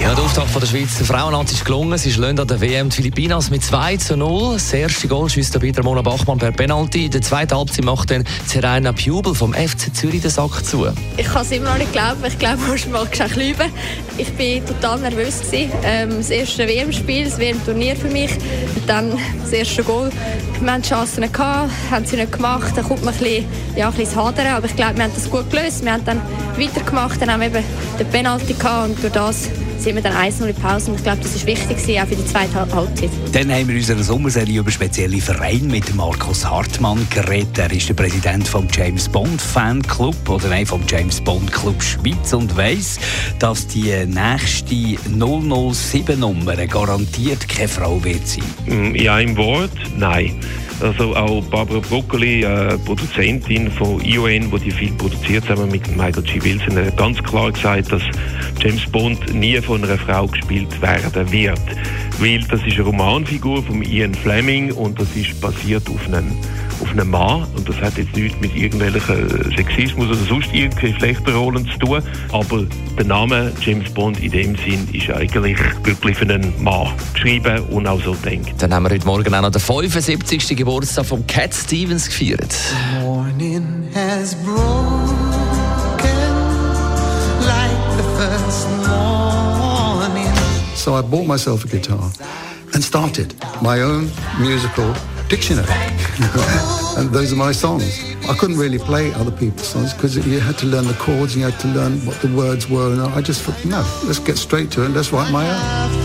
Ja, Der Auftakt von der Schweizer Frauennazi ist gelungen. Sie schlagen an der WM die Philippinas mit 2 zu 0. Das erste Goal schießt der Mona Bachmann per Penalty. In der zweiten Halbzeit macht dann Serena Pjubel vom FC Zürich den Sack zu. Ich kann es immer noch nicht glauben. Ich glaube, manchmal kannst du lügen. Ich war total nervös. Ähm, das erste WM-Spiel, das WM-Turnier für mich. Und dann das erste Goal. Wir hatten Chancen, gehabt, haben sie nicht gemacht. Dann kommt man ein bisschen, ja, ein bisschen Hadern. Aber ich glaube, wir haben das gut gelöst. Wir haben dann weitergemacht. Dann haben wir eben den Penalty gehabt und durch das sind wir dann 1-0 in Pause. Und ich glaube, das ist wichtig auch für die zweite Halbzeit. Dann haben wir in unserer Sommerserie über spezielle Vereine mit Markus Hartmann geredet. Er ist der Präsident vom James Bond Fanclub oder nein, vom James Bond Club Schweiz und weiss, dass die nächste 007 Nummer garantiert keine Frau wird sein. Mm, in einem Wort, nein. Also auch Barbara Broccoli, äh, Produzentin von ION, die die Film produziert zusammen mit Michael G. Wilson, hat ganz klar gesagt, dass James Bond nie von einer Frau gespielt werden wird. Weil das ist eine Romanfigur von Ian Fleming und das ist basiert auf einem auf einen Mann. Und das hat jetzt nichts mit irgendwelchen Sexismus oder sonst irgendwelchen Geschlechterrollen zu tun. Aber der Name James Bond in dem Sinn ist eigentlich wirklich für einen Mann geschrieben und auch so denkt. Dann haben wir heute Morgen auch noch den 75. Geburtstag von Cat Stevens gefeiert. Morning has broken So I bought myself a guitar and started my own musical dictionary. and those are my songs. I couldn't really play other people's songs because you had to learn the chords and you had to learn what the words were. And I just thought, no, let's get straight to it and let's write my own.